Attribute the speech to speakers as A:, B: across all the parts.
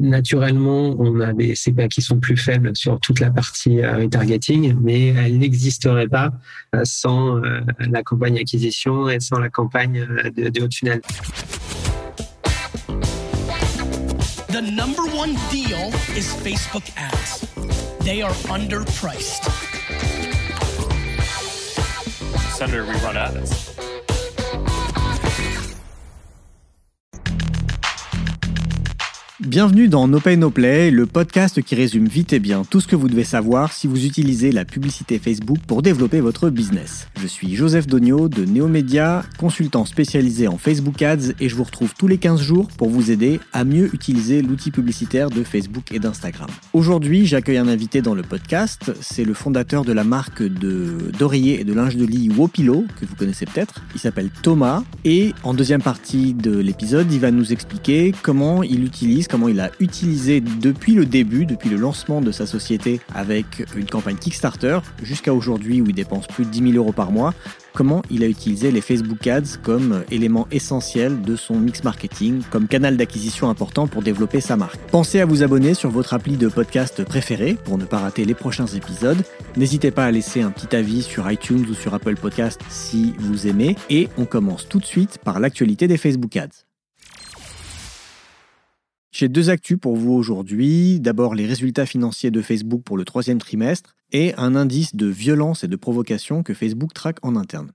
A: Naturellement, on a des CPA qui sont plus faibles sur toute la partie retargeting, mais elles n'existeraient pas sans la campagne acquisition et sans la campagne de, de haut tunnel. The number one deal is Facebook ads. They are underpriced. Senator, we run ads. Bienvenue dans No Pay No Play, le podcast qui résume vite et bien tout ce que vous devez savoir si vous utilisez la publicité Facebook pour développer votre business. Je suis Joseph Dogno de Neomedia, consultant spécialisé en Facebook Ads et je vous retrouve tous les 15 jours pour vous aider à mieux utiliser l'outil publicitaire de Facebook et d'Instagram. Aujourd'hui, j'accueille un invité dans le podcast, c'est le fondateur de la marque de d'oreiller et de linge de lit Wopilo, que vous connaissez peut-être. Il s'appelle Thomas et en deuxième partie de l'épisode, il va nous expliquer comment il utilise, il a utilisé depuis le début, depuis le lancement de sa société avec une campagne Kickstarter, jusqu'à aujourd'hui où il dépense plus de 10 000 euros par mois, comment il a utilisé les Facebook Ads comme élément essentiel de son mix marketing, comme canal d'acquisition important pour développer sa marque. Pensez à vous abonner sur votre appli de podcast préféré pour ne pas rater les prochains épisodes. N'hésitez pas à laisser un petit avis sur iTunes ou sur Apple Podcast si vous aimez. Et on commence tout de suite par l'actualité des Facebook Ads. J'ai deux actus pour vous aujourd'hui. D'abord les résultats financiers de Facebook pour le troisième trimestre et un indice de violence et de provocation que Facebook traque en interne.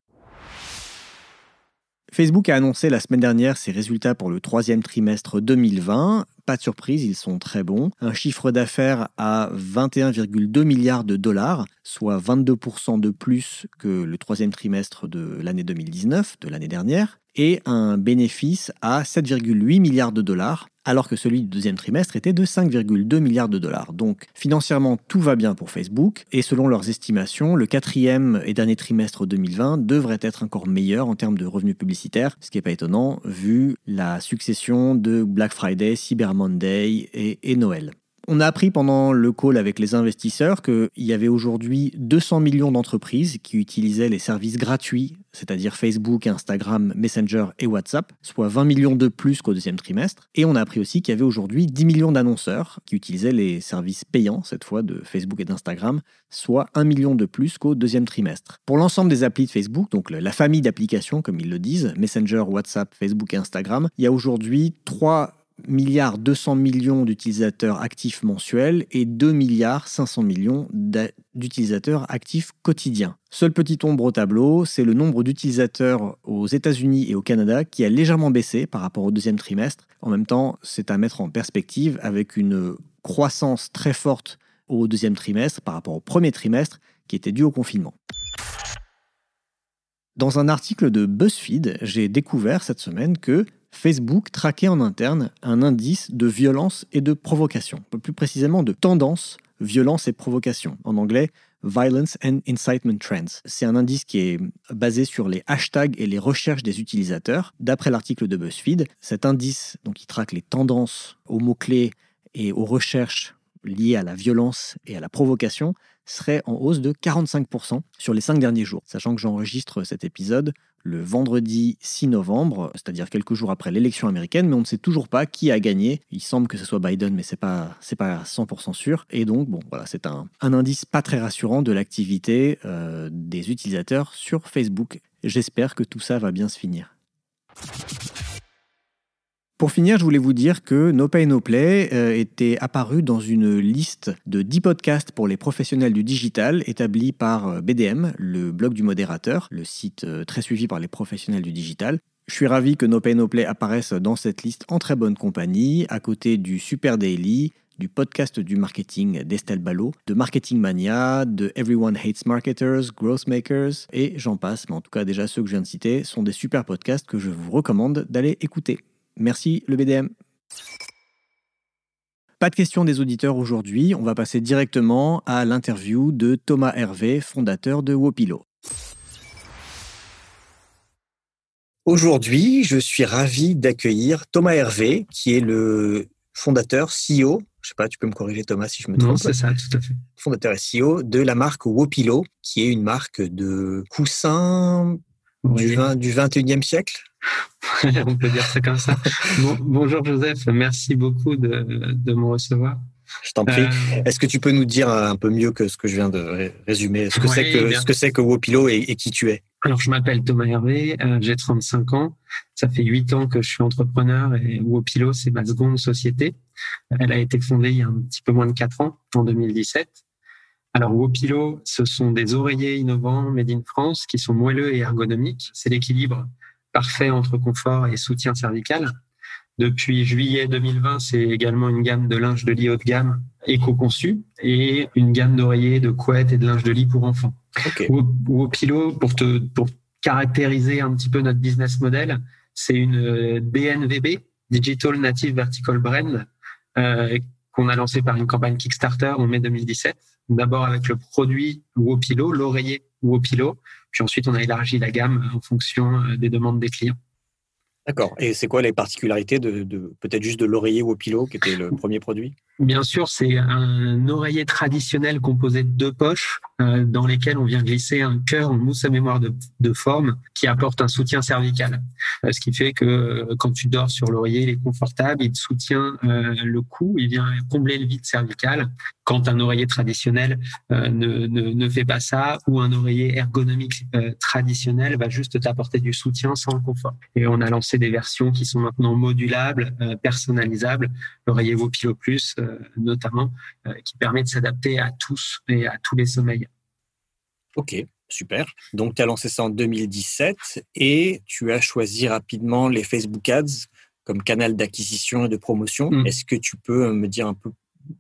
A: Facebook a annoncé la semaine dernière ses résultats pour le troisième trimestre 2020. Pas de surprise, ils sont très bons. Un chiffre d'affaires à 21,2 milliards de dollars, soit 22% de plus que le troisième trimestre de l'année 2019, de l'année dernière, et un bénéfice à 7,8 milliards de dollars, alors que celui du deuxième trimestre était de 5,2 milliards de dollars. Donc financièrement, tout va bien pour Facebook, et selon leurs estimations, le quatrième et dernier trimestre 2020 devrait être encore meilleur en termes de revenus publicitaires, ce qui n'est pas étonnant vu la succession de Black Friday, Cyber Monday et, Noël. On a appris pendant le call avec les investisseurs qu'il y avait aujourd'hui 200 millions d'entreprises qui utilisaient les services gratuits, c'est-à-dire Facebook, Instagram, Messenger et WhatsApp, soit 20 millions de plus qu'au deuxième trimestre. Et on a appris aussi qu'il y avait aujourd'hui 10 millions d'annonceurs qui utilisaient les services payants, cette fois de Facebook et d'Instagram, soit 1 million de plus qu'au deuxième trimestre. Pour l'ensemble des applis de Facebook, donc la famille d'applications comme ils le disent, Messenger, WhatsApp, Facebook et Instagram, il y a aujourd'hui 3 milliards 200 millions d'utilisateurs actifs mensuels et 2 milliards 500 millions d'utilisateurs actifs quotidiens. Seul petit ombre au tableau, c'est le nombre d'utilisateurs aux États-Unis et au Canada qui a légèrement baissé par rapport au deuxième trimestre. En même temps, c'est à mettre en perspective avec une croissance très forte au deuxième trimestre par rapport au premier trimestre qui était dû au confinement. Dans un article de BuzzFeed, j'ai découvert cette semaine que Facebook traquait en interne un indice de violence et de provocation, plus précisément de tendance, violence et provocation. En anglais, Violence and Incitement Trends. C'est un indice qui est basé sur les hashtags et les recherches des utilisateurs. D'après l'article de BuzzFeed, cet indice, donc, qui traque les tendances aux mots-clés et aux recherches liées à la violence et à la provocation, serait en hausse de 45% sur les cinq derniers jours. Sachant que j'enregistre cet épisode le vendredi 6 novembre, c'est-à-dire quelques jours après l'élection américaine, mais on ne sait toujours pas qui a gagné. Il semble que ce soit Biden, mais c'est pas pas 100% sûr. Et donc bon, voilà, c'est un, indice pas très rassurant de l'activité euh, des utilisateurs sur Facebook. J'espère que tout ça va bien se finir. Pour finir, je voulais vous dire que No Pay No Play euh, était apparu dans une liste de 10 podcasts pour les professionnels du digital établie par euh, BDM, le blog du modérateur, le site euh, très suivi par les professionnels du digital. Je suis ravi que No Pay No Play apparaisse dans cette liste en très bonne compagnie, à côté du Super Daily, du podcast du marketing d'Estelle Ballot, de Marketing Mania, de Everyone Hates Marketers, Growth Makers, et j'en passe, mais en tout cas déjà ceux que je viens de citer sont des super podcasts que je vous recommande d'aller écouter. Merci le BDM. Pas de questions des auditeurs aujourd'hui, on va passer directement à l'interview de Thomas Hervé, fondateur de Wopilo. Aujourd'hui, je suis ravi d'accueillir Thomas Hervé, qui est le fondateur, CEO, je sais pas, tu peux me corriger Thomas si je me trompe. Non,
B: c'est ça, tout à fait.
A: Fondateur et CEO de la marque Wopilo, qui est une marque de coussins
C: du, 20, du 21e siècle
B: On peut dire ça comme ça. bonjour Joseph, merci beaucoup de, de me recevoir.
C: Je t'en prie. Euh, Est-ce que tu peux nous dire un peu mieux que ce que je viens de résumer ce que c'est que ce que c'est que Wopilo et, qui tu es?
B: Alors je m'appelle Thomas Hervé, euh, j'ai 35 ans. Ça fait 8 ans que je suis entrepreneur et Wopilo c'est ma seconde société. Elle a été fondée il y a un petit peu moins de 4 ans, en 2017. Alors Wopilo, ce sont des oreillers innovants made in France qui sont moelleux et ergonomiques. C'est l'équilibre parfait entre confort et soutien cervical. Depuis juillet 2020, c'est également une gamme de linge de lit haut de gamme éco-conçu et une gamme d'oreillers, de couettes et de linge de lit pour enfants. Okay. Wopilo, pour te pour caractériser un petit peu notre business model, c'est une DNVB, Digital Native Vertical Brand, euh, qu'on a lancé par une campagne Kickstarter en mai 2017. D'abord avec le produit Wopilo, l'oreiller Wopilo, puis ensuite on a élargi la gamme en fonction euh, des demandes des clients.
C: D'accord. Et c'est quoi les particularités de, peut-être juste de l'oreiller Wopilo, qui était le premier produit?
B: Bien sûr, c'est un oreiller traditionnel composé de deux poches euh, dans lesquelles on vient glisser un cœur en mousse à mémoire de, de forme qui apporte un soutien cervical. Euh, ce qui fait que euh, quand tu dors sur l'oreiller, il est confortable, il soutient le cou, il vient combler le vide cervical. Quand un oreiller traditionnel ne, ne, ne, fait pas ça, ou un oreiller ergonomique traditionnel va juste t'apporter du soutien sans le confort. Et on a lancé des versions qui sont maintenant modulables, personnalisables. L'oreiller Wopilo Plus notamment, euh, qui permet de s'adapter à tous et à tous les sommeils.
C: Ok, super. Donc, tu as lancé ça en 2017 et tu as choisi rapidement les Facebook Ads comme canal d'acquisition et de promotion. Mm. Est-ce que tu peux me dire un peu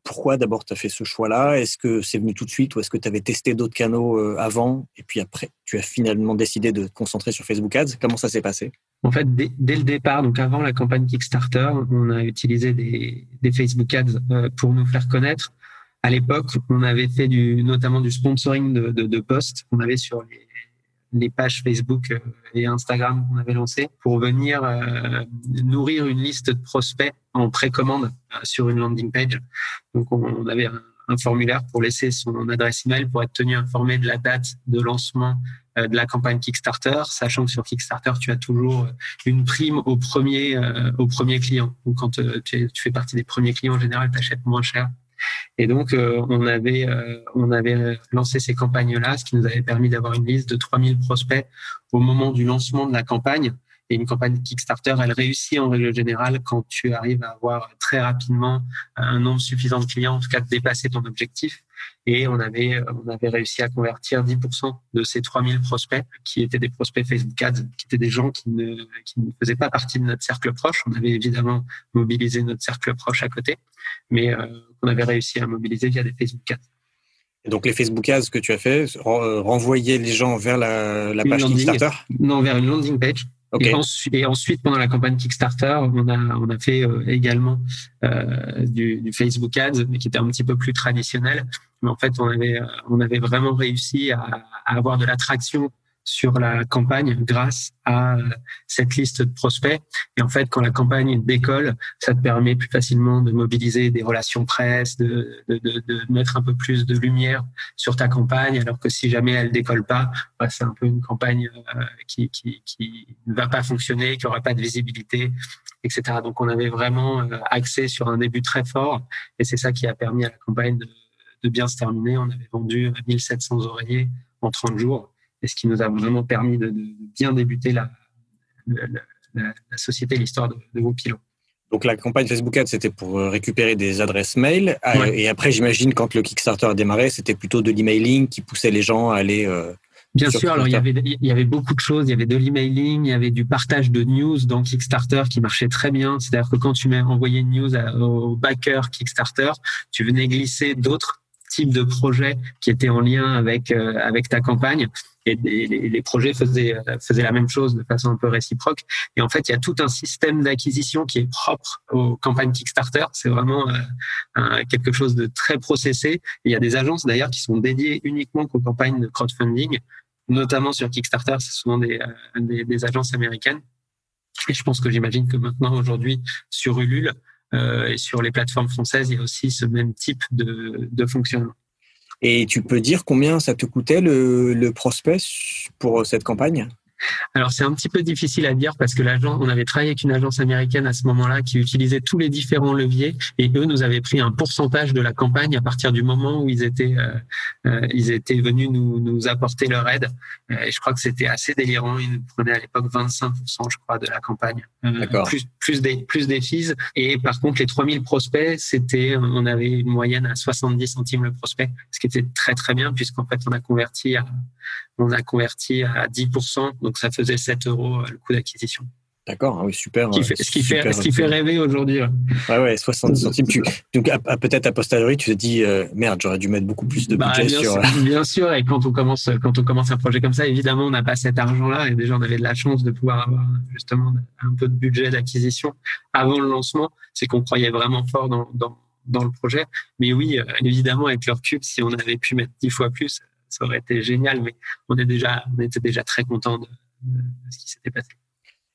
C: pourquoi d'abord tu as fait ce choix-là? Est-ce que c'est venu tout de suite ou est-ce que tu avais testé d'autres canaux euh, avant et puis après tu as finalement décidé de te concentrer sur Facebook Ads? Comment ça s'est passé?
B: En fait, dès, le départ, donc avant la campagne Kickstarter, on a utilisé des, Facebook Ads euh, pour nous faire connaître. À l'époque, on avait fait du, notamment du sponsoring de, de, de posts qu'on avait sur les, les pages Facebook euh, et Instagram qu'on avait lancées pour venir euh, nourrir une liste de prospects en précommande euh, sur une landing page. Donc on, avait un, formulaire pour laisser son adresse email pour être tenu informé de la date de lancement de la campagne Kickstarter, sachant que sur Kickstarter tu as toujours une prime au premier au premier client. Donc quand tu, fais partie des premiers clients en général, tu achètes moins cher et donc, euh, on avait euh, on avait lancé ces campagnes-là, ce qui nous avait permis d'avoir une liste de 3000 prospects au moment du lancement de la campagne. Et une campagne Kickstarter, elle réussit en règle générale quand tu arrives à avoir très rapidement un nombre suffisant de clients, en tout cas de dépasser ton objectif. Et on avait, on avait réussi à convertir 10% de ces 3000 prospects qui étaient des prospects Facebook Ads, qui étaient des gens qui ne, qui ne faisaient pas partie de notre cercle proche. On avait évidemment mobilisé notre cercle proche à côté, mais euh, on avait réussi à mobiliser via des Facebook Ads.
C: Et donc les Facebook Ads que tu as fait, euh, renvoyer les gens vers la, la page Kickstarter?
B: Non, vers une landing page et, ensuite, pendant la campagne Kickstarter, on a, on a fait euh, également euh, du, du, Facebook Ads, mais qui était un petit peu plus traditionnel. Mais en fait, on avait, on avait vraiment réussi à avoir de l'attraction sur la campagne grâce à cette liste de prospects. Et en fait, quand la campagne décolle, ça te permet plus facilement de mobiliser des relations presse, de, de, de, de mettre un peu plus de lumière sur ta campagne, alors que si jamais elle décolle pas, bah, c'est un peu une campagne euh, qui, qui, qui ne va pas fonctionner, qui aura pas de visibilité, etc. Donc, on avait vraiment euh, axé sur un début très fort, et c'est ça qui a permis à la campagne de, de bien se terminer. On avait vendu 1700 oreillers en 30 jours et ce qui nous a vraiment permis de, bien débuter la, la, société, l'histoire de, de Wopilo.
C: Donc la campagne Facebook Ads, c'était pour euh, récupérer des adresses mail. Euh, et après, j'imagine, quand le Kickstarter a démarré, c'était plutôt de l'emailing qui poussait les gens à aller... Euh,
B: Bien sûr, alors il y, avait, il y avait beaucoup de choses. Il y avait de l'emailing, il y avait du partage de news dans Kickstarter qui marchait très bien. C'est-à-dire que quand tu m'as envoyé une news au backer Kickstarter, tu venais glisser d'autres types de projets qui étaient en lien avec, avec ta campagne et les, projets faisaient, faisaient la même chose de façon un peu réciproque. Et en fait, il y a tout un système d'acquisition qui est propre aux campagnes Kickstarter. C'est vraiment euh, quelque chose de très processé. il y a des agences d'ailleurs qui sont dédiées uniquement aux campagnes de crowdfunding, notamment sur Kickstarter. C'est souvent des, euh, des, agences américaines. Et je pense que j'imagine que maintenant, aujourd'hui, sur Ulule euh, et sur les plateformes françaises, il y a aussi ce même type de, de fonctionnement.
C: Et tu peux dire combien ça te coûtait le, le prospect pour cette campagne?
B: Alors c'est un petit peu difficile à dire parce que l'agent, on avait travaillé avec une agence américaine à ce moment-là qui utilisait tous les différents leviers et eux nous avaient pris un pourcentage de la campagne à partir du moment où ils étaient euh, euh, ils étaient venus nous, nous apporter leur aide. Euh, et je crois que c'était assez délirant. Ils nous prenaient à l'époque 25% je crois de la campagne, plus plus des plus des fees. Et par contre les 3000 prospects c'était on avait une moyenne à 70 centimes le prospect, ce qui était très très bien puisqu'en fait on a converti à on a converti à 10%, donc ça faisait 7 euros euh, le coût d'acquisition.
A: D'accord, ah oui, super.
B: Ce qui fait, ce qui fait, ce qui fait rêver aujourd'hui.
A: Ouais, ouais, 60 centimes. Tu, donc, peut-être a posteriori, tu te dis, euh, merde, j'aurais dû mettre beaucoup plus de bah, budget
B: bien
A: sur.
B: Sûr, euh, bien sûr, et quand on commence, quand on commence un projet comme ça, évidemment, on n'a pas cet argent-là, et déjà, on avait de la chance de pouvoir avoir justement un peu de budget d'acquisition avant le lancement. C'est qu'on croyait vraiment fort dans, dans, dans, le projet. Mais oui, évidemment, avec leur cube, si on avait pu mettre 10 fois plus, ça aurait été génial, mais on, est déjà, on était déjà très content de, ce qui s'était passé.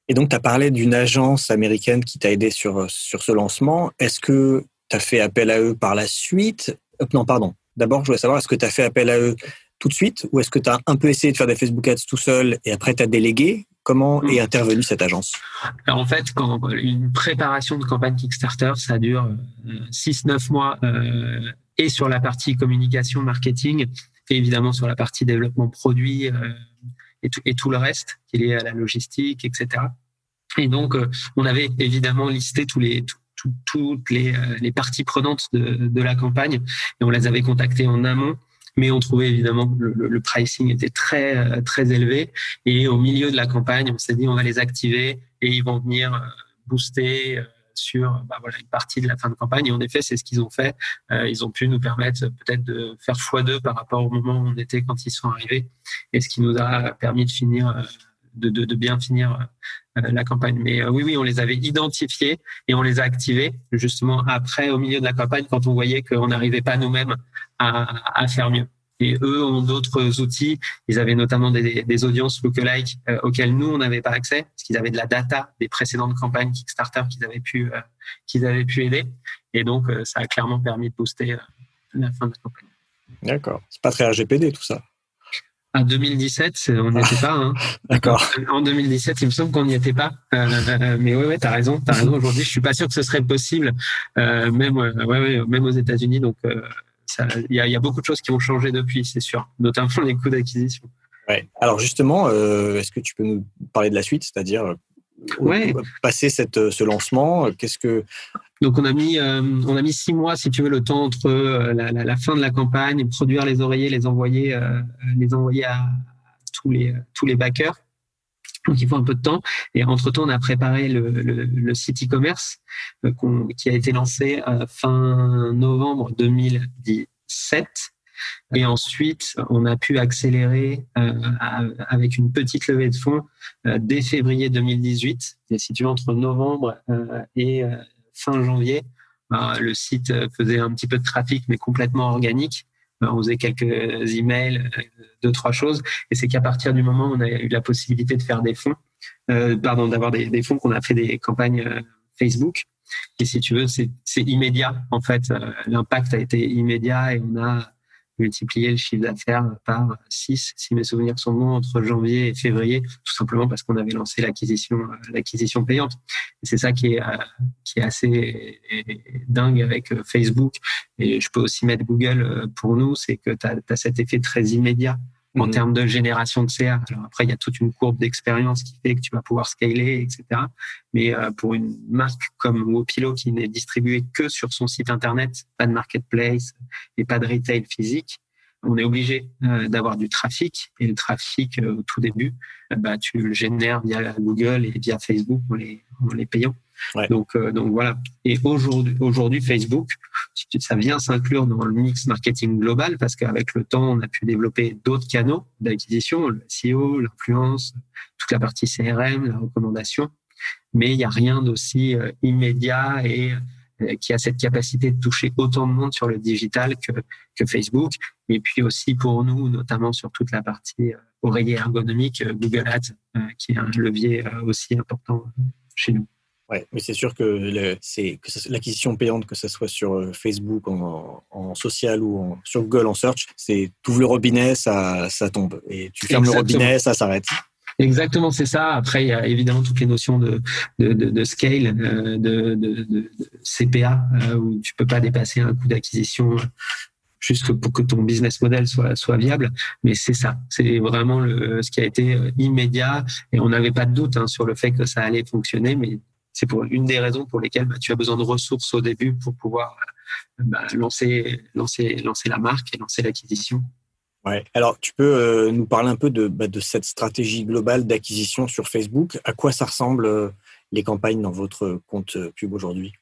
A: Et donc, tu as parlé d'une agence américaine qui t'a aidé sur, sur ce lancement. Est-ce que tu as fait appel à eux par la suite? Euh, Non, pardon. D'abord, je voulais savoir, est-ce que tu as fait appel à eux tout de suite ou est-ce que tu as un peu essayé de faire des Facebook Ads tout seul et après tu as délégué? Comment est intervenue cette agence?
B: En fait, quand une préparation de campagne Kickstarter, ça dure 6-9 euh, mois euh, et sur la partie communication, marketing évidemment sur la partie développement produit euh, et, tout, et tout le reste qui est à la logistique, etc. Et donc, euh, on avait évidemment listé tous les, toutes les, euh, les, parties prenantes de, de, la campagne et on les avait contactées en amont mais on trouvait évidemment le, le, pricing était très très élevé et au milieu de la campagne on s'est dit on va les activer et ils vont venir booster sur bah, voilà, une partie de la fin de campagne. Et en effet, c'est ce qu'ils ont fait. Euh, ils ont pu nous permettre peut-être de faire x2 par rapport au moment où on était quand ils sont arrivés, et ce qui nous a permis de finir, euh, de, de, de bien finir euh, la campagne. Mais oui, oui, on les avait identifiés et on les a activés justement après, au milieu de la campagne, quand on voyait qu'on n'arrivait pas nous-mêmes à, à faire mieux. Et eux ont d'autres outils. Ils avaient notamment des, des audiences lookalike euh, auxquelles nous on n'avait pas accès, parce qu'ils avaient de la data des précédentes campagnes Kickstarter qu'ils avaient pu euh, qu'ils avaient pu aider. Et donc euh, ça a clairement permis de booster la fin de la campagne.
A: D'accord. C'est pas très RGPD tout ça.
B: En 2017, on n'y était pas. Hein.
A: D'accord.
B: En 2017, il me semble qu'on n'y était pas. Euh, mais ouais, ouais, t'as raison. T'as raison. Aujourd'hui, je suis pas sûr que ce serait possible, euh, même, ouais, ouais, même aux États-Unis. Donc, il y, a beaucoup de choses qui ont changé depuis, c'est sûr, notamment les coûts d'acquisition.
A: Ouais. Alors justement, euh, est-ce que tu peux nous parler de la suite, c'est-à-dire euh,
B: ouais.
A: passer cette, euh, ce lancement Qu'est-ce que
B: donc on a mis on a mis six mois, si tu veux, le temps entre la, la, fin de la campagne, produire les oreillers, les envoyer les envoyer à tous les tous les backers. Donc il faut un peu de temps. Et entre temps, on a préparé le, le, le site e-commerce euh, qui a été lancé euh, fin novembre 2017. Et ensuite, on a pu accélérer euh, avec une petite levée de fonds euh, dès février 2018. Et si entre novembre euh, et fin janvier, le site faisait un petit peu de trafic, mais complètement organique. On faisait quelques emails, deux, trois choses. Et c'est qu'à partir du moment où on a eu la possibilité de faire des fonds, pardon, d'avoir des, des fonds, qu'on a fait des campagnes Facebook. Et si tu veux, c'est immédiat. En fait, euh, l'impact a été immédiat et on a multiplié le chiffre d'affaires par 6, si mes souvenirs sont bons, entre janvier et février, tout simplement parce qu'on avait lancé l'acquisition euh, l'acquisition payante. C'est ça qui est, euh, qui est assez dingue avec Facebook. Et je peux aussi mettre Google pour nous, c'est que tu as, cet effet très immédiat en mhm. termes de génération de CA. Alors après, il y a toute une courbe d'expérience qui fait que tu vas pouvoir scaler, etc. Mais euh, pour une marque comme Wopilo qui n'est distribuée que sur son site internet, pas de marketplace et pas de retail physique, on est obligé euh, d'avoir du trafic. Et le trafic, euh, au tout début, bah, tu le génères via Google et via Facebook en les, en les payant. Donc, euh, donc voilà. Et aujourd'hui, aujourd'hui, Facebook, ça vient s'inclure dans le mix marketing global parce qu'avec le temps, on a pu développer d'autres canaux d'acquisition, le SEO, l'influence, toute la partie CRM, la recommandation. Mais il n'y a rien d'aussi euh, immédiat et euh, qui a cette capacité de toucher autant de monde sur le digital que, que Facebook. Et puis aussi pour nous, notamment sur toute la partie oreiller ergonomique, Google Ads, qui est un levier aussi important chez nous.
A: Ouais, mais c'est sûr que c'est l'acquisition payante, que ce soit sur euh, Facebook en, en social ou en, sur Google en search, c'est tu ouvres le robinet, ça, ça tombe, et tu fermes le robinet, ça s'arrête.
B: Exactement, c'est ça. Après, il y a évidemment toutes les notions de, de, de, de scale, euh, de, de, CPA, euh, où tu peux pas dépasser un coût d'acquisition juste pour que ton business model soit, soit viable. Mais c'est ça, c'est vraiment le, ce qui a été immédiat. Et on n'avait pas de doute hein, sur le fait que ça allait fonctionner, mais c'est pour une des raisons pour lesquelles bah, tu as besoin de ressources au début pour pouvoir bah, lancer, lancer, lancer la marque et lancer l'acquisition.
C: Ouais. Alors, tu peux euh, nous parler un peu de, bah, de cette stratégie globale d'acquisition sur Facebook. À quoi ça ressemble euh, les campagnes dans votre compte pub aujourd'hui?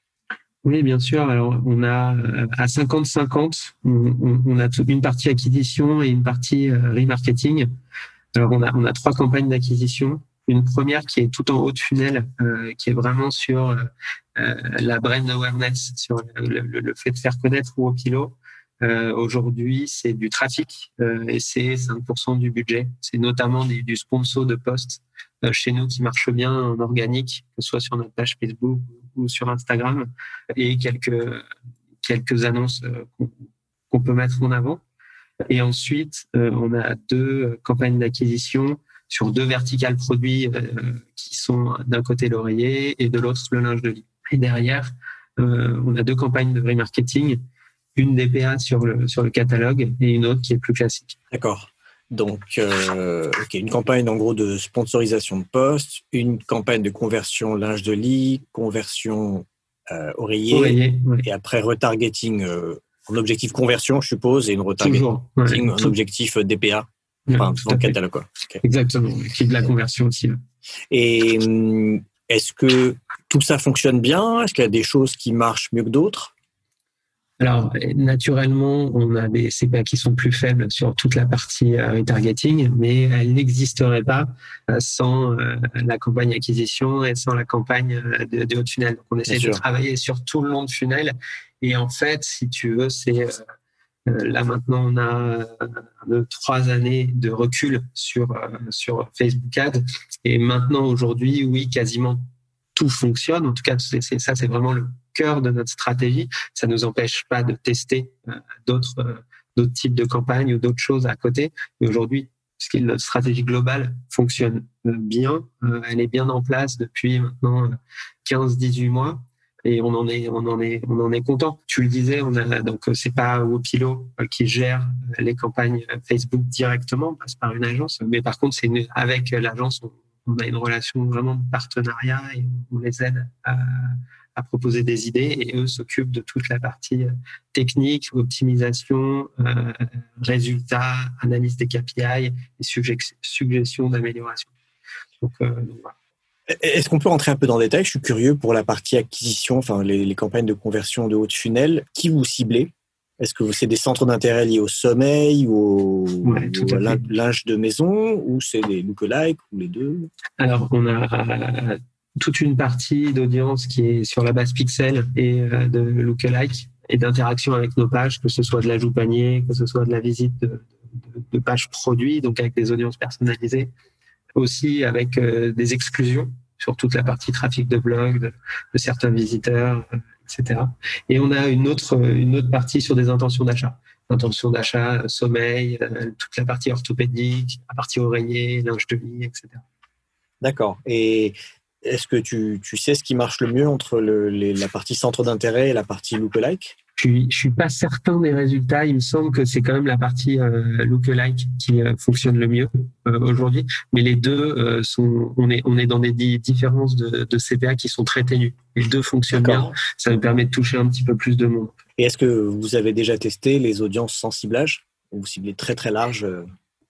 B: Oui, bien sûr. Alors, on a euh, à 50-50, on, a une partie acquisition et une partie euh, remarketing. Alors, on a, on a trois campagnes d'acquisition. Une première qui est tout en haut de funnel, euh, qui est vraiment sur la brand awareness, sur le, fait de faire connaître Wopilo. Euh, Aujourd'hui, c'est du trafic et c'est 5% du budget. C'est notamment du sponsor de poste chez nous qui marche bien en organique, que ce soit sur notre page Facebook ou sur Instagram, et quelques, quelques annonces euh, qu'on peut mettre en avant. Et ensuite, euh, on a deux campagnes d'acquisition sur deux verticales produits euh, qui sont d'un côté l'oreiller et de l'autre le linge de lit. Et derrière, on a deux campagnes de remarketing, une DPA sur le, sur le catalogue et une autre qui est plus classique.
C: D'accord. Donc, euh, une campagne en gros de sponsorisation de poste, une campagne de conversion linge de lit, conversion euh, oreiller, et après retargeting euh, en objectif conversion, je suppose, et une retargeting en objectif DPA. Enfin, dans le catalogue. Quoi.
B: Exactement, qui est de la conversion aussi.
C: Et hum, est-ce que tout ça fonctionne bien? Est-ce qu'il y a des choses qui marchent mieux que d'autres?
B: Alors, naturellement, on a des CPA qui sont plus faibles sur toute la partie euh, retargeting, mais elle n'existerait pas euh, sans euh, la campagne acquisition et sans la campagne de, de haut de funnel. Donc, on essaie de travailler sur tout le long de funnel. Et en fait, si tu veux, c'est là maintenant, on a trois années de recul sur sur Facebook Ads. Et maintenant, aujourd'hui, oui, quasiment tout fonctionne. En tout cas, ça, c'est vraiment le cœur de notre stratégie. Ça ne nous empêche pas de tester euh, d'autres euh, types de campagnes ou d'autres choses à côté. Mais aujourd'hui, notre stratégie globale fonctionne euh, bien. Elle est bien en place depuis maintenant 15-18 mois et on en est on en est on en est content. Tu le disais, on a donc c'est pas Wopilo qui gère les campagnes Facebook directement, on passe par une agence, mais par contre c'est avec l'agence on, a une relation vraiment de partenariat et on les aide à, à proposer des idées et eux s'occupent de toute la partie euh, technique, optimisation, euh, résultats, analyse des KPI et suggestions d'amélioration.
C: Donc, euh, Est-ce qu'on peut rentrer un peu dans le détail? Je suis curieux pour la partie acquisition, enfin les, campagnes de conversion de haute funnel. Qui vous ciblez? Est-ce que c'est des centres d'intérêt liés au sommeil ou au, linge de maison? Ou c'est des lookalikes ou les deux?
B: Alors, on a toute une partie d'audience qui est sur la base pixel et euh, de lookalike et d'interaction avec nos pages, que ce soit de l'ajout panier, que ce soit de la visite de, de, pages produits, donc avec des audiences personnalisées, aussi avec euh, des exclusions sur toute la partie trafic de blog, de, certains visiteurs, euh, etc. Et on a une autre, une autre partie sur des intentions d'achat. Intentions d'achat, sommeil, toute la partie orthopédique, la partie oreiller, linge de lit, etc.
C: D'accord. Et est-ce que tu, sais ce qui marche le mieux entre la partie centre d'intérêt et la partie lookalike?
B: Je ne suis pas certain des résultats. Il me semble que c'est quand même la partie euh, lookalike qui euh, fonctionne le mieux euh, aujourd'hui. Mais les deux sont, on est, on est dans des différences de, CPA qui sont très ténues. Les deux fonctionnent bien. Ça nous permet de toucher un petit peu plus de monde.
C: Et est-ce que vous avez déjà testé les audiences sans ciblage? Vous ciblez très très large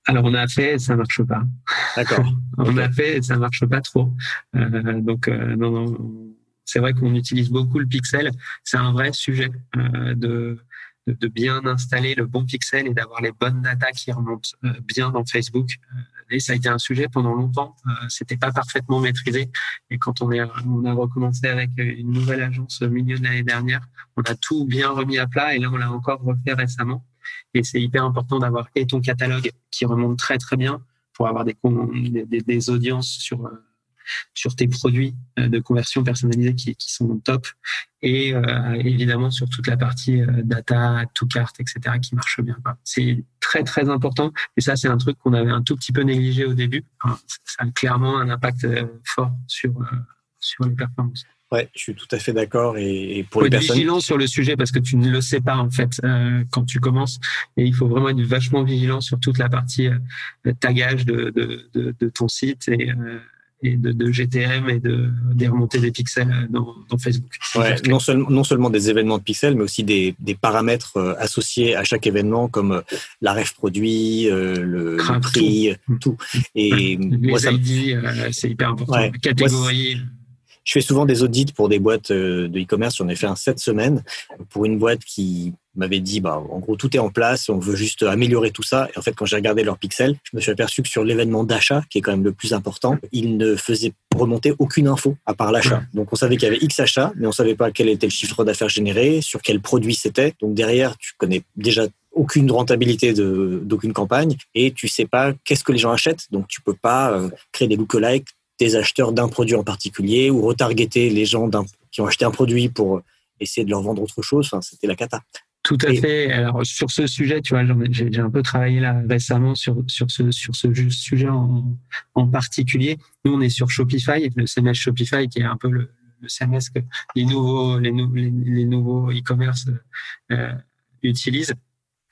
B: alors on a fait, ça marche pas.
C: D'accord.
B: on a fait, ça marche pas trop. Euh, donc euh, non, non. C'est vrai qu'on utilise beaucoup le pixel. C'est un vrai sujet euh, de, de, bien installer le bon pixel et d'avoir les bonnes data qui remontent bien dans Facebook. Et ça a été un sujet pendant longtemps. C'était pas parfaitement maîtrisé. Et quand on, est, on a recommencé avec une nouvelle agence au l'année dernière, on a tout bien remis à plat. Et là, on l'a encore refait récemment. Et c'est hyper important d'avoir ton catalogue qui remonte très très bien pour avoir des, des, des audiences sur, euh, sur tes produits de conversion personnalisés qui, qui sont top et évidemment sur toute la partie data, to cart, etc. qui marche bien. C'est très très important et ça c'est un truc qu'on avait un tout petit peu négligé au début. ça a clairement un impact fort sur sur les performances.
C: Ouais, je suis tout à fait d'accord. Et,
B: pour les personnes, vigilant sur le sujet parce que tu ne le sais pas en fait euh, quand tu commences. Et il faut vraiment être vachement vigilant sur toute la partie euh, tagage de, de, de, de, ton site et, euh, et de, de, GTM et de des remontées des pixels dans, dans Facebook.
C: Ouais, non, seulement, non seulement des événements de pixels, mais aussi des, des paramètres euh, associés à chaque événement comme euh, la ref produit, le, prix, tout.
B: Et les moi, ID, c'est hyper important. Ouais. Catégorie
C: je fais souvent des audits pour des boîtes euh, de e-commerce. J'en ai fait un cette semaine pour une boîte qui m'avait dit, bah, en gros, tout est en place, on veut juste améliorer tout ça. Et en fait, quand j'ai regardé leurs pixels, je me suis aperçu que sur l'événement d'achat, qui est quand même le plus important, ils ne faisaient remonter aucune info à part l'achat. Donc, on savait qu'il y avait X achats, mais on savait pas quel était le chiffre d'affaires généré, sur quel produit c'était. Donc, derrière, tu connais déjà aucune rentabilité d'aucune campagne et tu sais pas qu'est-ce que les gens achètent. Donc, tu peux pas euh, créer des lookalikes des acheteurs d'un produit en particulier ou retargeter les gens qui ont acheté un produit pour essayer de leur vendre autre chose. Enfin, c'était la cata.
B: Tout à fait. Alors sur ce sujet, tu vois, j'ai un peu travaillé là récemment sur sur ce sur ce sujet en, en particulier. Nous, on est sur Shopify, le CMS Shopify, qui est un peu le, le CMS que les nouveaux les, les, nouveaux e-commerce euh, utilisent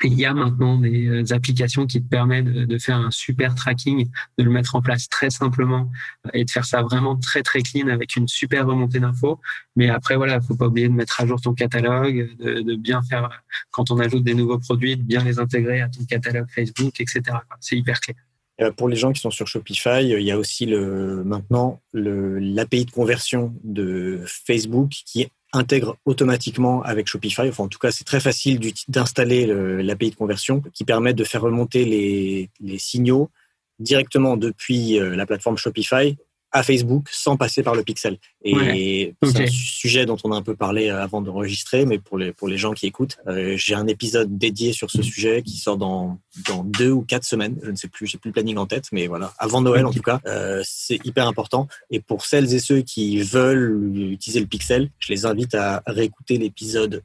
B: il y a maintenant des euh, applications qui te permettent de, faire un super tracking, de le mettre en place très simplement euh, et de faire ça vraiment très très clean avec une super remontée d'infos. Mais après voilà, faut pas oublier de mettre à jour ton catalogue, de, bien faire quand on ajoute des nouveaux produits, de bien les intégrer à ton catalogue Facebook, etc. C'est hyper clair.
C: Euh, pour les gens qui sont sur Shopify, il y a aussi le, maintenant l'API de conversion de Facebook qui intègre automatiquement avec Shopify. En tout cas, c'est très facile d'installer l'API de conversion qui permet de faire remonter les, les signaux directement depuis euh, la plateforme Shopify à Facebook sans passer par le pixel. Et c'est un sujet dont on a un peu parlé euh, avant d'enregistrer, mais pour les, pour les gens qui écoutent, euh, j'ai un épisode dédié sur ce sujet qui sort dans, dans deux ou quatre semaines. Je ne sais plus, j'ai plus le planning en tête, mais voilà, avant Noël en tout cas, euh, c'est hyper important. Et pour celles et ceux qui veulent utiliser le pixel, je les invite à réécouter l'épisode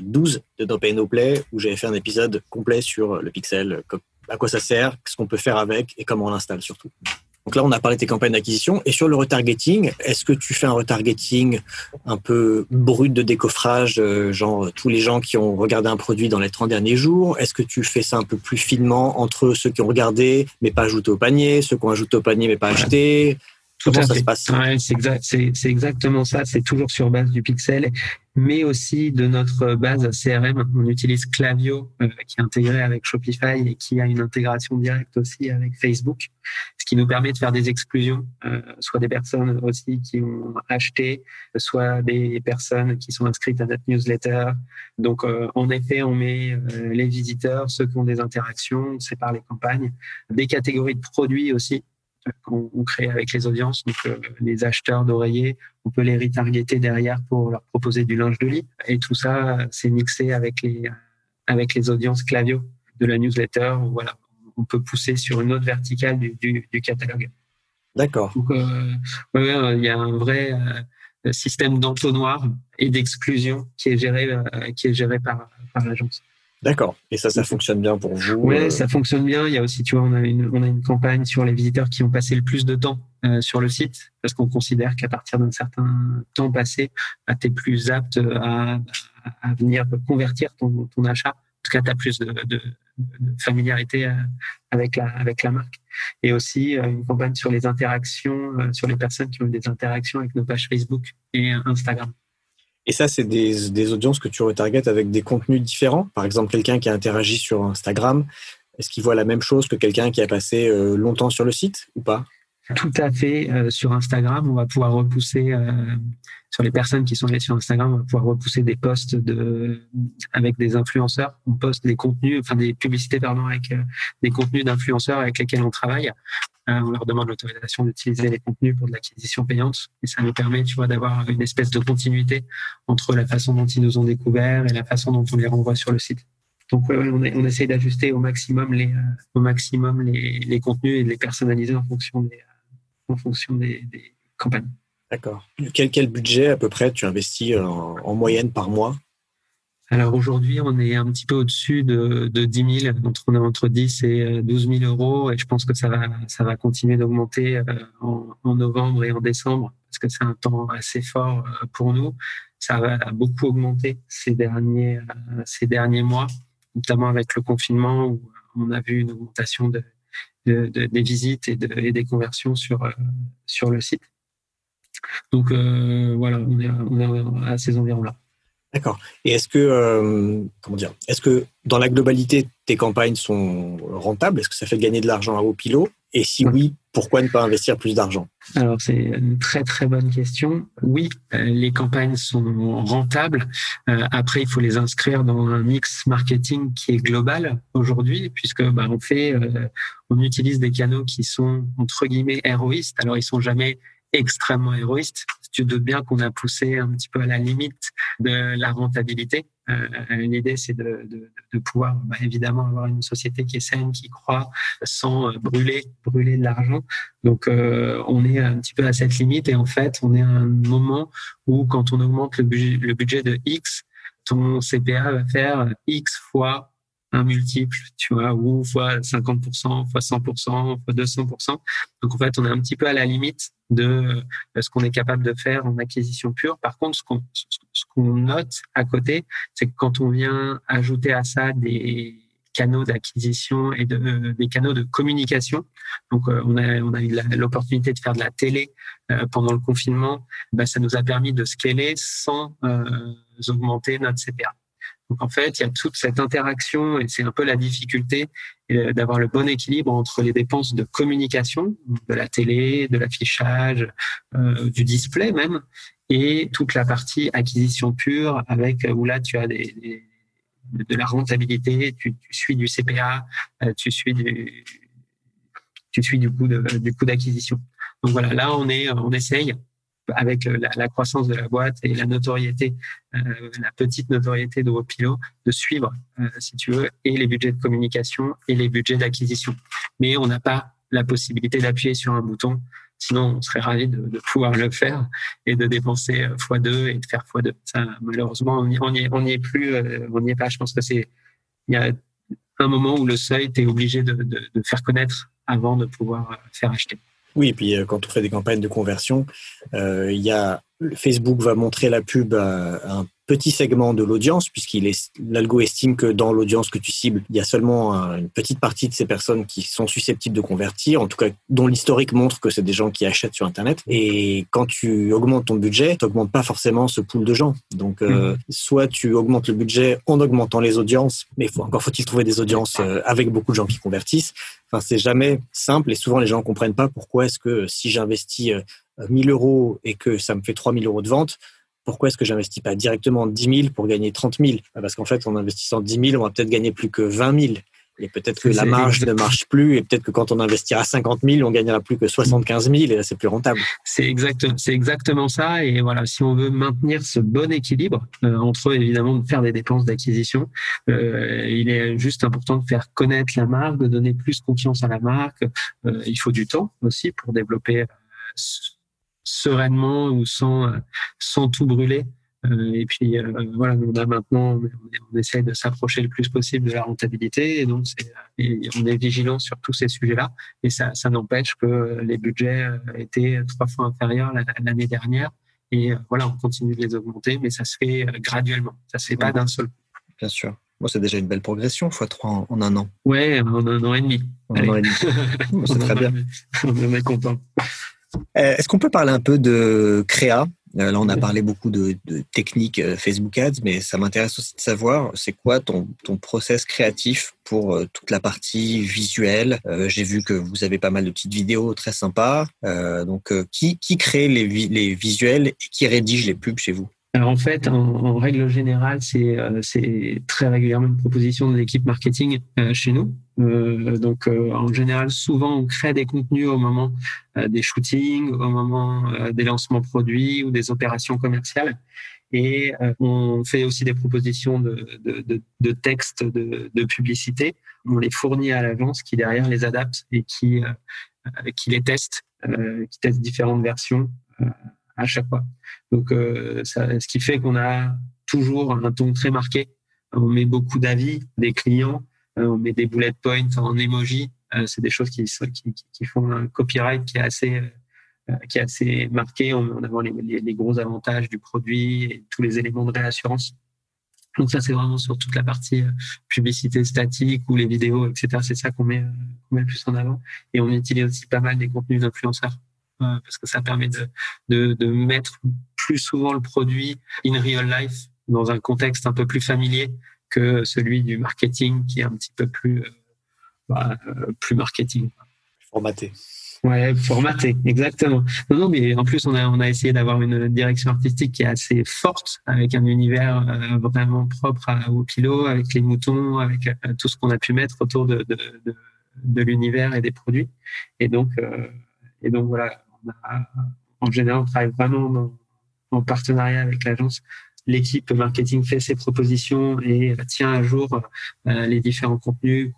C: 12 de No Pay No Play où j'avais fait un épisode complet sur le pixel, à quoi ça sert, ce qu'on peut faire avec et comment on l'installe surtout. Donc là, on a parlé de tes campagnes d'acquisition. Et sur le retargeting, est-ce que tu fais un retargeting un peu brut de décoffrage, euh, genre tous les gens qui ont regardé un produit dans les 30 derniers jours? Est-ce que tu fais ça un peu plus finement entre ceux qui ont regardé mais pas ajouté au panier, ceux qui ont ajouté au panier mais pas acheté?
B: Comment ça se passe? C'est exact, c'est exactement ça. C'est toujours sur base du pixel, mais aussi de notre base CRM. On utilise Clavio, euh, qui est intégré avec Shopify et qui a une intégration directe aussi avec Facebook, ce qui nous permet de faire des exclusions, euh, soit des personnes aussi qui ont acheté, soit des personnes qui sont inscrites à notre newsletter. Donc, euh, en effet, on met les visiteurs, ceux qui ont des interactions, on sépare les campagnes, des catégories de produits aussi qu'on crée avec les audiences. Donc, euh, les acheteurs d'oreillers, on peut les retargeter derrière pour leur proposer du linge de lit. Et tout ça, c'est mixé avec les, avec les audiences clavio de la newsletter. Voilà, on peut pousser sur une autre verticale du, du, du catalogue.
C: D'accord.
B: Donc, euh, ouais, il y a un vrai euh, système d'entonnoir et d'exclusion qui est géré, qui est géré par, par l'agence.
C: D'accord. Et ça, ça fonctionne bien pour vous
B: Oui, euh ça fonctionne bien. Il y a aussi, tu vois, on a une, on a une campagne sur les visiteurs qui ont passé le plus de temps euh, sur le site, parce qu'on considère qu'à partir d'un certain temps passé, bah, tu es plus apte à, à, venir convertir ton, ton achat. En tout cas, tu as plus de, familiarité euh, avec la, avec la marque. Et aussi une campagne sur les interactions, sur les personnes qui ont des interactions avec nos pages Facebook et Instagram.
C: Et ça, c'est des, des, audiences que tu retargetes avec des contenus différents. Par exemple, quelqu'un qui a interagi sur Instagram, est-ce qu'il voit la même chose que quelqu'un qui a passé euh, longtemps sur le site ou pas?
B: Tout à fait. Euh, sur Instagram, on va pouvoir repousser, euh, sur les personnes qui sont allées sur Instagram, on va pouvoir repousser des posts de, avec des influenceurs. On poste des contenus, enfin des publicités, pardon, avec des contenus d'influenceurs avec lesquels on travaille. Euh, on leur demande l'autorisation d'utiliser les contenus pour de l'acquisition payante. Et ça nous permet, tu vois, d'avoir une espèce de continuité entre la façon dont ils nous ont découvert et la façon dont on les renvoie sur le site. Donc, ouais, on, on, essaye d'ajuster au maximum les, euh, au maximum les, les, contenus et de les personnaliser en fonction des, euh, en fonction des, des campagne.
C: D'accord. Quel, quel budget à peu près tu investis en, moyenne par mois?
B: Alors aujourd'hui, on est un petit peu au-dessus de, de 10 000, entre, on est entre 10 et 12 000 euros, et je pense que ça va, ça va continuer d'augmenter en, en, novembre et en décembre, parce que c'est un temps assez fort pour nous. Ça va beaucoup augmenter ces derniers, ces derniers mois, notamment avec le confinement où on a vu une augmentation de, des visites et, des conversions sur, euh, sur le site. Donc euh, voilà, on est, à ces environs-là.
C: D'accord. Et est-ce que, euh, comment dire, est-ce que dans la globalité, tes campagnes sont rentables? Est-ce que ça fait gagner de l'argent à haut pilot? Et si oui, pourquoi ne pas investir plus d'argent?
B: Alors c'est une très très bonne question. Oui, euh, les campagnes sont rentables. Euh, après, il faut les inscrire dans un mix marketing qui est global aujourd'hui, puisque bah, on fait, on utilise des canaux qui sont entre guillemets héroïstes. Alors ils sont jamais extrêmement héroïstes tu doutes bien qu'on a poussé un petit peu à la limite de la rentabilité. Euh, L'idée, c'est de, de, de, pouvoir bah, évidemment avoir une société qui est saine, qui croit, sans euh, brûler, brûler de l'argent. Donc, euh, on est un petit peu à cette limite et en fait, on est à un moment où quand on augmente le budget, le budget de X, ton CPA va faire X fois un multiple, tu vois, ou fois 50%, fois 100%, fois 200%. Donc en fait, on est un petit peu à la limite de ce qu'on est capable de faire en acquisition pure. Par contre, ce qu'on ce qu'on note à côté, c'est que quand on vient ajouter à ça des canaux d'acquisition et de, des canaux de communication. Donc, euh, on a, on a eu l'opportunité de faire de la télé euh, pendant le confinement. Bah, ça nous a permis de scaler sans euh, augmenter notre CPA. Donc en fait, il y a toute cette interaction et c'est un peu la difficulté euh, d'avoir le bon équilibre entre les dépenses de communication, de la télé, de l'affichage, euh, du display même, et toute la partie acquisition pure avec où là tu as des, de la rentabilité, tu, suis du CPA, euh, tu suis du tu suis du coût du coût d'acquisition. Donc voilà, là on est on essaye avec la, la, croissance de la boîte et la notoriété, euh, la petite notoriété de Wopilo, de suivre, euh, si tu veux, et les budgets de communication et les budgets d'acquisition. Mais on n'a pas la possibilité d'appuyer sur un bouton. Sinon, on serait ravi de, de, pouvoir le faire et de dépenser euh, x2 et de faire x2. Ça, malheureusement, on n'y on est, est plus, euh, on n'y est pas. Je pense que c'est, il y a un moment où le seuil, tu es obligé de, de, de faire connaître avant de pouvoir faire acheter.
C: Oui, et puis euh, quand on fait des campagnes de conversion, euh, il y a Facebook va montrer la pub à un petit segment de l'audience, puisqu'il est, l'algo estime que dans l'audience que tu cibles, il y a seulement une petite partie de ces personnes qui sont susceptibles de convertir, en tout cas dont l'historique montre que c'est des gens qui achètent sur Internet. Et quand tu augmentes ton budget, tu n'augmentes pas forcément ce pool de gens. Donc, euh, mmh. soit tu augmentes le budget en augmentant les audiences, mais faut, encore faut-il trouver des audiences euh, avec beaucoup de gens qui convertissent. Enfin, c'est jamais simple et souvent les gens comprennent pas pourquoi est-ce que si j'investis 1000 euh, euros et que ça me fait 3000 euros de vente, pourquoi est-ce que j'investis pas directement 10 000 pour gagner 30 000 bah, Parce qu'en fait, en investissant 10 000, on va peut-être gagner plus que 20 000. Et peut-être que la marge ne marche plus, et peut-être que quand on investira 50 000, on gagnera plus que 75 000, et là, c'est plus rentable.
B: C'est exact, c'est exactement ça. Et voilà, si on veut maintenir ce bon équilibre euh, entre évidemment de faire des dépenses d'acquisition, euh, il est juste important de faire connaître la marque, de donner plus confiance à la marque. Euh, il faut du temps aussi pour développer sereinement ou sans, euh, sans tout brûler. Euh, et puis euh, voilà, on a maintenant, on, essaie de s'approcher le plus possible de la rentabilité, et donc et on est vigilant sur tous ces sujets-là. Et ça, ça n'empêche que les budgets étaient trois fois inférieurs l'année dernière. Et voilà, on continue de les augmenter, mais ça se fait graduellement. Ça se fait pas d'un seul.
C: Bien sûr. Moi, c'est déjà une belle progression, x 3 en, un an.
B: Ouais, en un an et demi.
C: En un an et demi. c'est très bien.
B: on est content.
C: Euh, est-ce qu'on peut parler un peu de créa? Euh, Là, on a parlé beaucoup de, de techniques euh, Facebook Ads, mais ça m'intéresse aussi de savoir, c'est quoi ton, ton process créatif pour toute la partie visuelle? J'ai vu que vous avez pas mal de petites vidéos très sympas. donc, qui, qui crée les, les visuels et qui rédige les pubs chez vous?
B: Alors en fait, en, règle générale, c'est c'est très régulièrement une proposition de l'équipe marketing chez nous. Euh, donc euh, en général, souvent on crée des contenus au moment euh, des shootings, au moment des lancements produits ou des opérations commerciales. Et on fait aussi des propositions de, de, de, de textes de, de, publicité. On les fournit à l'agence qui derrière les adapte et qui, qui les teste, qui teste différentes versions à chaque fois. Donc, ça, ce qui fait qu'on a toujours un ton très marqué. On met beaucoup d'avis des clients, on met des bullet points en emoji. c'est des choses qui, qui, qui, font un copyright qui est assez qui est assez marqué en avant les, les, les, gros avantages du produit et tous les éléments de réassurance. Donc ça, c'est vraiment sur toute la partie euh, publicité statique ou les vidéos, etc. C'est ça qu'on met, euh, met le plus en avant. Et on utilise aussi pas mal des contenus d'influenceurs euh, parce que ça permet de, de, de, mettre plus souvent le produit in real life dans un contexte un peu plus familier que celui du marketing qui est un petit peu plus, bah, plus marketing.
C: Formaté.
B: Ouais, formaté, exactement. Non, non, mais en plus, on a, on a essayé d'avoir une direction artistique qui est assez forte, avec un univers euh, vraiment propre à, au kilo, avec les moutons, avec euh, tout ce qu'on a pu mettre autour de, de, de, de l'univers et des produits. Et donc, euh, et donc voilà, on a, en général, on travaille vraiment en partenariat avec l'agence. L'équipe marketing fait ses propositions et tient à jour les différents contenus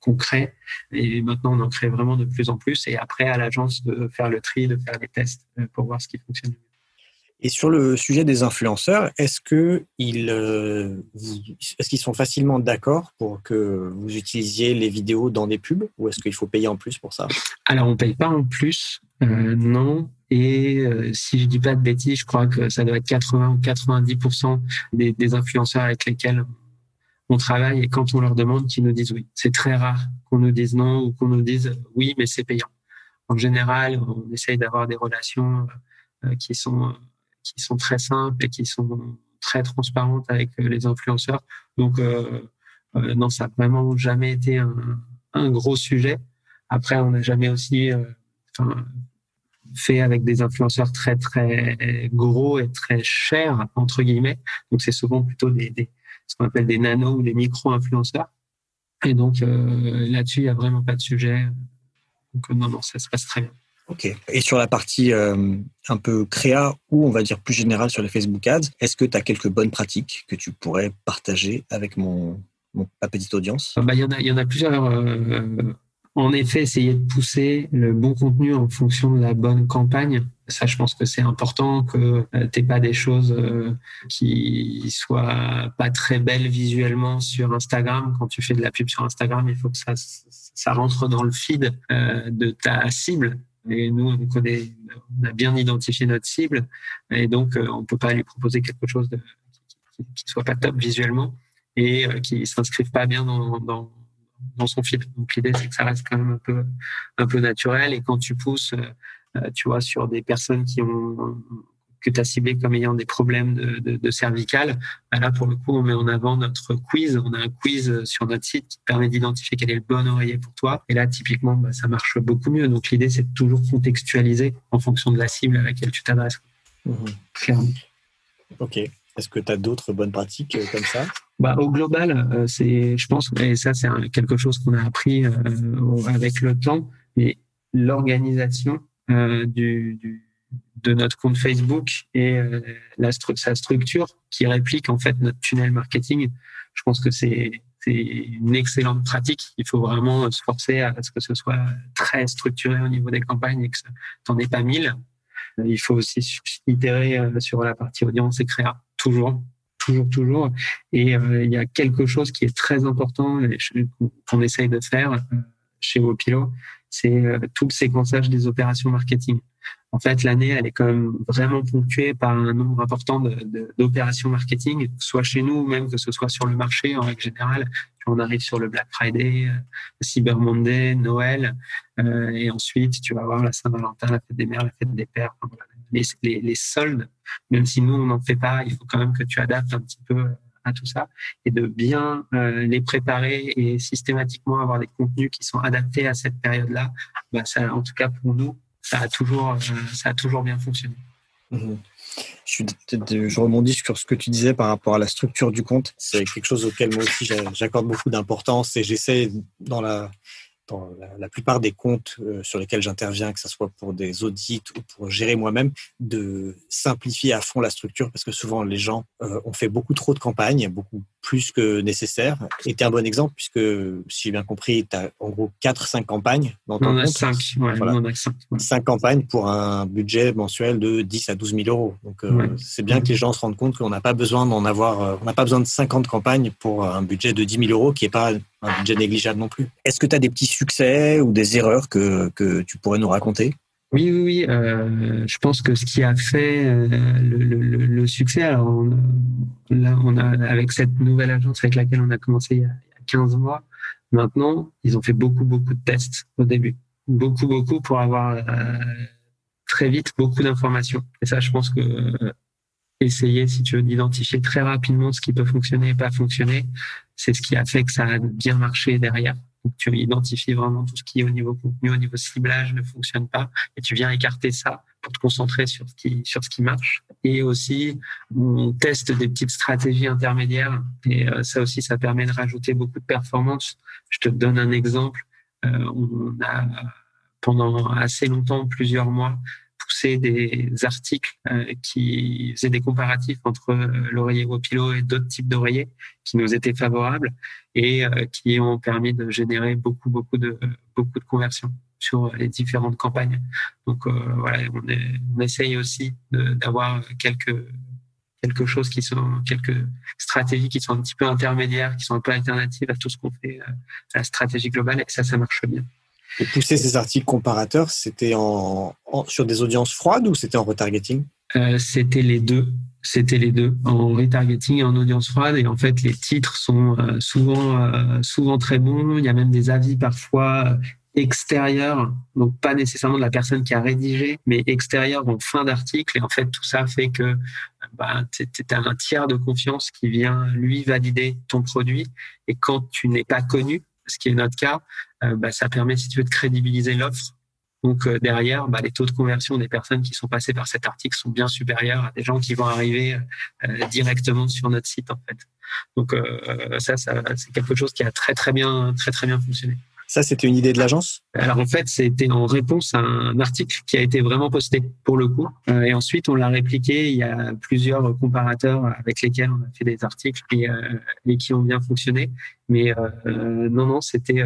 B: qu'on crée. Et maintenant, on en crée vraiment de plus en plus. Et après, à l'agence de faire le tri, de faire les tests euh, pour voir ce qui fonctionne.
C: Et sur le sujet des influenceurs, est-ce qu'ils euh, est qu'ils sont facilement d'accord pour que vous utilisiez les vidéos dans des pubs ou est-ce qu'il faut payer en plus pour ça?
B: Alors, on ne paye pas en plus, euh, non. Et si je dis pas de bêtises, je crois que ça doit être 80 ou 90% des, des influenceurs avec lesquels on travaille et quand on leur demande, qu'ils nous disent oui. C'est très rare qu'on nous dise non ou qu'on nous dise oui, mais c'est payant. En général, on essaye d'avoir des relations euh, qui sont qui sont très simples et qui sont très transparentes avec euh, les influenceurs. Donc euh, non, ça n'a vraiment jamais été un, gros sujet. Après, on n'a jamais aussi fait avec des influenceurs très très gros et très chers entre guillemets. Donc c'est souvent plutôt des, ce qu'on appelle des nano ou des micro-influenceurs. Et donc euh, là-dessus, il n'y a vraiment pas de sujet. Donc non, non, ça se passe très bien.
C: Ok. Et sur la partie euh, un peu créa ou on va dire plus générale sur les Facebook Ads, est-ce que tu as quelques bonnes pratiques que tu pourrais partager avec mon, mon ma petite audience
B: bah, Il y, en a, y en a plusieurs. Euh, en effet, essayer de pousser le bon contenu en fonction de la bonne campagne. Ça, je pense que c'est important que euh, t'aies pas des choses euh, qui soient pas très belles visuellement sur Instagram. Quand tu fais de la pub sur Instagram, il faut que ça, ça rentre dans le feed euh, de ta cible. Et nous, on connaît, on a bien identifié notre cible, et donc on peut pas lui proposer quelque chose de, qui, soit pas top visuellement et qui s'inscrive pas bien dans, dans dans son fil. Donc l'idée c'est que ça reste quand même un peu un peu naturel et quand tu pousses, euh, tu vois, sur des personnes qui ont que tu as ciblé comme ayant des problèmes de, de, bah là pour le coup on met en avant notre quiz. On a un quiz sur notre site qui permet d'identifier quel est le bon oreiller pour toi. Et là typiquement bah, ça marche beaucoup mieux. Donc l'idée c'est de toujours contextualiser en fonction de la cible à laquelle tu t'adresses.
C: Mmh. Ok. Est-ce que tu as d'autres bonnes pratiques euh, comme ça?
B: Bah, au global, euh, c'est, je pense, et ça c'est quelque chose qu'on a appris euh, avec le temps, mais l'organisation du, du, de notre compte Facebook et la sa structure qui réplique en fait notre tunnel marketing, je pense que c'est une excellente pratique. Il faut vraiment se forcer à ce que ce soit très structuré au niveau des campagnes et que tu n'en aies pas mille. Il faut aussi itérer sur la partie audience et créa toujours, toujours, toujours. Et euh, il y a quelque chose qui est très important qu'on essaye de faire euh, chez Wopilo, c'est euh, tout le séquençage des opérations marketing. En fait, l'année, elle est quand même vraiment ponctuée par un nombre important d'opérations marketing, soit chez nous, ou même que ce soit sur le marché en règle générale. On arrive sur le Black Friday, Cyber Monday, Noël, et ensuite tu vas avoir la Saint-Valentin, la fête des mères, la fête des pères les, les, soldes, même si nous, on n'en fait pas, il faut quand même que tu adaptes un petit peu à tout ça et de bien euh, les préparer et systématiquement avoir des contenus qui sont adaptés à cette période-là. Bah, en tout cas, pour nous, ça a toujours, euh, ça a toujours bien fonctionné.
C: Mhm. Je, je, rebondis sur ce que tu disais par rapport à la structure du compte. C'est quelque chose auquel moi aussi j'accorde beaucoup d'importance et j'essaie dans la dans la, plupart des comptes euh, sur lesquels j'interviens, que ce soit pour des audits ou pour gérer moi-même, de simplifier à fond la structure parce que souvent les gens euh, ont fait beaucoup trop de campagnes, beaucoup plus que nécessaire. Et tu es un bon exemple, puisque si j'ai bien compris, tu as en gros 4-5 campagnes dans ton
B: on
C: compte.
B: 5, on a 5.
C: 5 campagnes pour un budget mensuel de 10 à 12 000 euros. Donc, euh, c'est bien que les gens se rendent compte qu'on n'a pas besoin d'en avoir, euh, on n'a pas besoin de 50 campagnes pour un budget de 10 000 euros qui n'est pas un budget négligeable non plus. Est-ce que tu as des petits succès ou des erreurs que, que tu pourrais nous raconter?
B: Oui, oui, oui. Euh, je pense que ce qui a fait euh, le, le, le, succès, alors on, là, on a avec cette nouvelle agence avec laquelle on a commencé il y a, 15 mois, maintenant, ils ont fait beaucoup, beaucoup de tests au début, beaucoup, beaucoup pour avoir euh, très vite beaucoup d'informations. Et ça, je pense que essayer, si tu veux, d'identifier très rapidement ce qui peut fonctionner et pas fonctionner, c'est ce qui a fait que ça a bien marché derrière tu identifies vraiment tout ce qui au niveau contenu, au niveau ciblage ne fonctionne pas et tu viens écarter ça pour te concentrer sur ce qui, sur ce qui marche. Et aussi, on teste des petites stratégies intermédiaires et euh, ça aussi, ça permet de rajouter beaucoup de performance. Je te donne un exemple. Euh, on a pendant assez longtemps, plusieurs mois, poussé des articles euh, qui faisaient des comparatifs entre euh, l'oreiller Wopilo et d'autres types d'oreillers qui nous étaient favorables et euh, qui ont permis de générer beaucoup, beaucoup de, beaucoup de conversions sur les différentes campagnes. Donc voilà, on, est, on, essaye aussi d'avoir quelques quelque chose qui sont quelques stratégies qui sont un petit peu intermédiaires, qui sont un peu alternatives à tout ce qu'on fait à la stratégie globale et ça, ça marche bien.
C: Et pousser ces articles comparateurs, c'était en, sur des audiences froides ou c'était en retargeting?
B: Euh, C'était les deux. C'était les deux, en retargeting et en audience froide. Et en fait, les titres sont euh, souvent, euh, souvent très bons. Il y a même des avis parfois extérieurs, donc pas nécessairement de la personne qui a rédigé, mais extérieurs en fin d'article. Et en fait, tout ça fait que bah, tu as un tiers de confiance qui vient, lui, valider ton produit. Et quand tu n'es pas connu, ce qui est notre cas, euh, bah, ça permet, si tu veux, de crédibiliser l'offre. Donc euh, derrière, bah, les taux de conversion des personnes qui sont passées par cet article sont bien supérieurs à des gens qui vont arriver euh, directement sur notre site en fait. Donc ça, ça c'est quelque chose qui a très très bien très très bien fonctionné.
C: Ça, c'était une idée de l'agence?
B: Alors en fait, c'était en réponse à un article qui a été vraiment posté pour le coup. Euh, et ensuite, on l'a répliqué. Il y a plusieurs comparateurs avec lesquels on a fait des articles et, euh, et qui ont bien fonctionné. Mais euh, non, non, c'était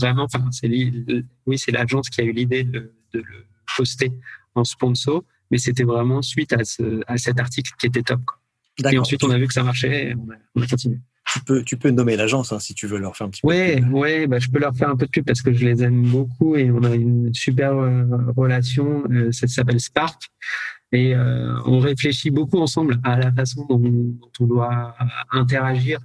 B: vraiment. Enfin, c'est oui, c'est l'agence qui a eu l'idée de, de, le poster en sponsor, mais c'était vraiment suite à, ce, à cet article qui était top. Quoi. Et ensuite, on a vu que ça marchait et on a, on a continué
C: tu peux, tu peux nommer l'agence hein, si tu veux leur faire un petit
B: peu. Oui, ouais, bah, je peux leur faire un peu de pub parce que je les aime beaucoup et on a une super euh, relation. Euh, ça s'appelle Spark et euh, on réfléchit beaucoup ensemble à la façon dont, dont on doit interagir.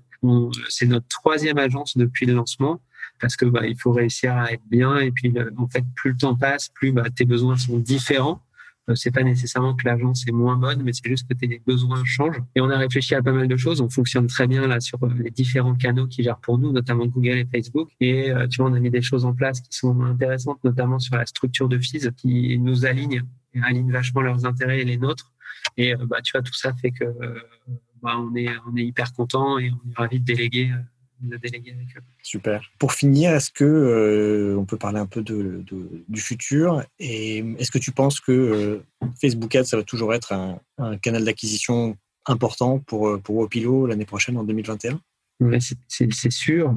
B: C'est notre troisième agence depuis le lancement parce que bah, il faut réussir à être bien et puis en fait plus le temps passe, plus bah, tes besoins sont différents euh, c'est pas nécessairement que l'agence est moins bonne, mais c'est juste que tes besoins changent. Et on a réfléchi à pas mal de choses. On fonctionne très bien là sur euh, les différents canaux qui gèrent pour nous, notamment Google et Facebook. Et euh, tu vois, on a mis des choses en place qui sont intéressantes, notamment sur la structure de fees qui nous aligne aligne vachement leurs intérêts et les nôtres. Et bah, tu vois, tout ça fait que bah, on est on est hyper content et on est ravi de déléguer de déléguer avec eux.
C: Super. Pour finir, est-ce que euh, on peut parler un peu de, du futur et est-ce que tu penses que euh, Facebook Ads ça va toujours être un, canal d'acquisition important pour euh, pour Wopilo l'année prochaine en 2021
B: C'est sûr.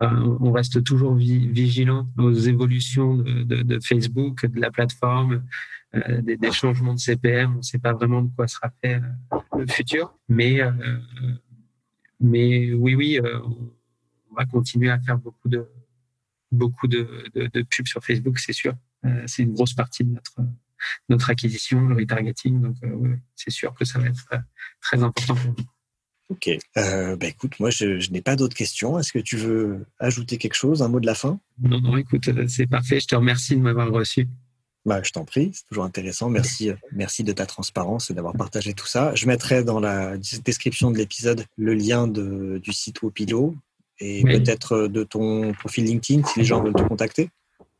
B: on reste toujours vigilant aux évolutions de, Facebook, de la plateforme, des, des, changements de CPM. On ne sait pas vraiment de quoi sera fait le futur, mais mais oui, oui, euh, on va continuer à faire beaucoup de beaucoup de, de, pubs sur Facebook, c'est sûr. Euh, c'est une grosse partie de notre notre acquisition, le retargeting. Donc, euh, c'est sûr que ça va être très important pour nous.
C: Ok. bah écoute, moi, je, je n'ai pas d'autres questions. Est-ce que tu veux ajouter quelque chose, un mot de la fin?
B: Non, non, écoute, c'est parfait. Je te remercie de m'avoir reçu.
C: Bah, je t'en prie, c'est toujours intéressant. Merci, euh, merci de ta transparence et d'avoir partagé tout ça. Je mettrai dans la description de l'épisode le lien de, du site Wopilo et peut-être euh, de ton profil LinkedIn si les gens veulent te contacter.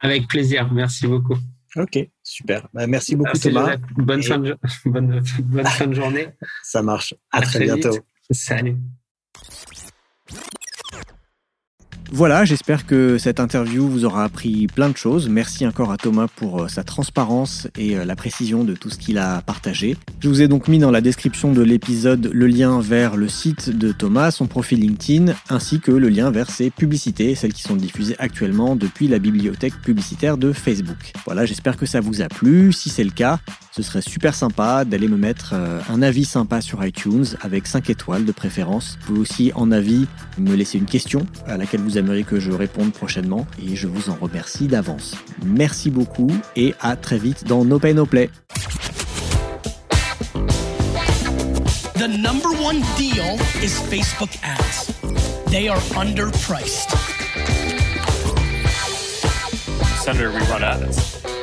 B: Avec plaisir, merci beaucoup.
C: Ok, super. Bah, merci beaucoup Thomas.
B: Bonne, fin de, bonne, bonne fin de journée.
C: Ça marche. À, très, bientôt.
B: Salut.
A: Voilà, j'espère que cette interview vous aura appris plein de choses. Merci encore à Thomas pour euh, sa transparence et euh, la précision de tout ce qu'il a partagé. Je vous ai donc mis dans la description de l'épisode le lien vers le site de Thomas, son profil LinkedIn, ainsi que le lien vers ses publicités, celles qui sont diffusées actuellement depuis la bibliothèque publicitaire de Facebook. Voilà, j'espère que ça vous a plu. Si c'est le cas, ce serait super sympa d'aller me mettre euh, un avis sympa sur iTunes avec 5 étoiles de préférence. Vous pouvez aussi en avis me laisser une question à laquelle vous aimeriez que je réponde prochainement et je vous en remercie d'avance. Merci beaucoup et à très vite dans No Pay No Play. The number one deal is Facebook ads. They are underpriced. Senator, we run ads.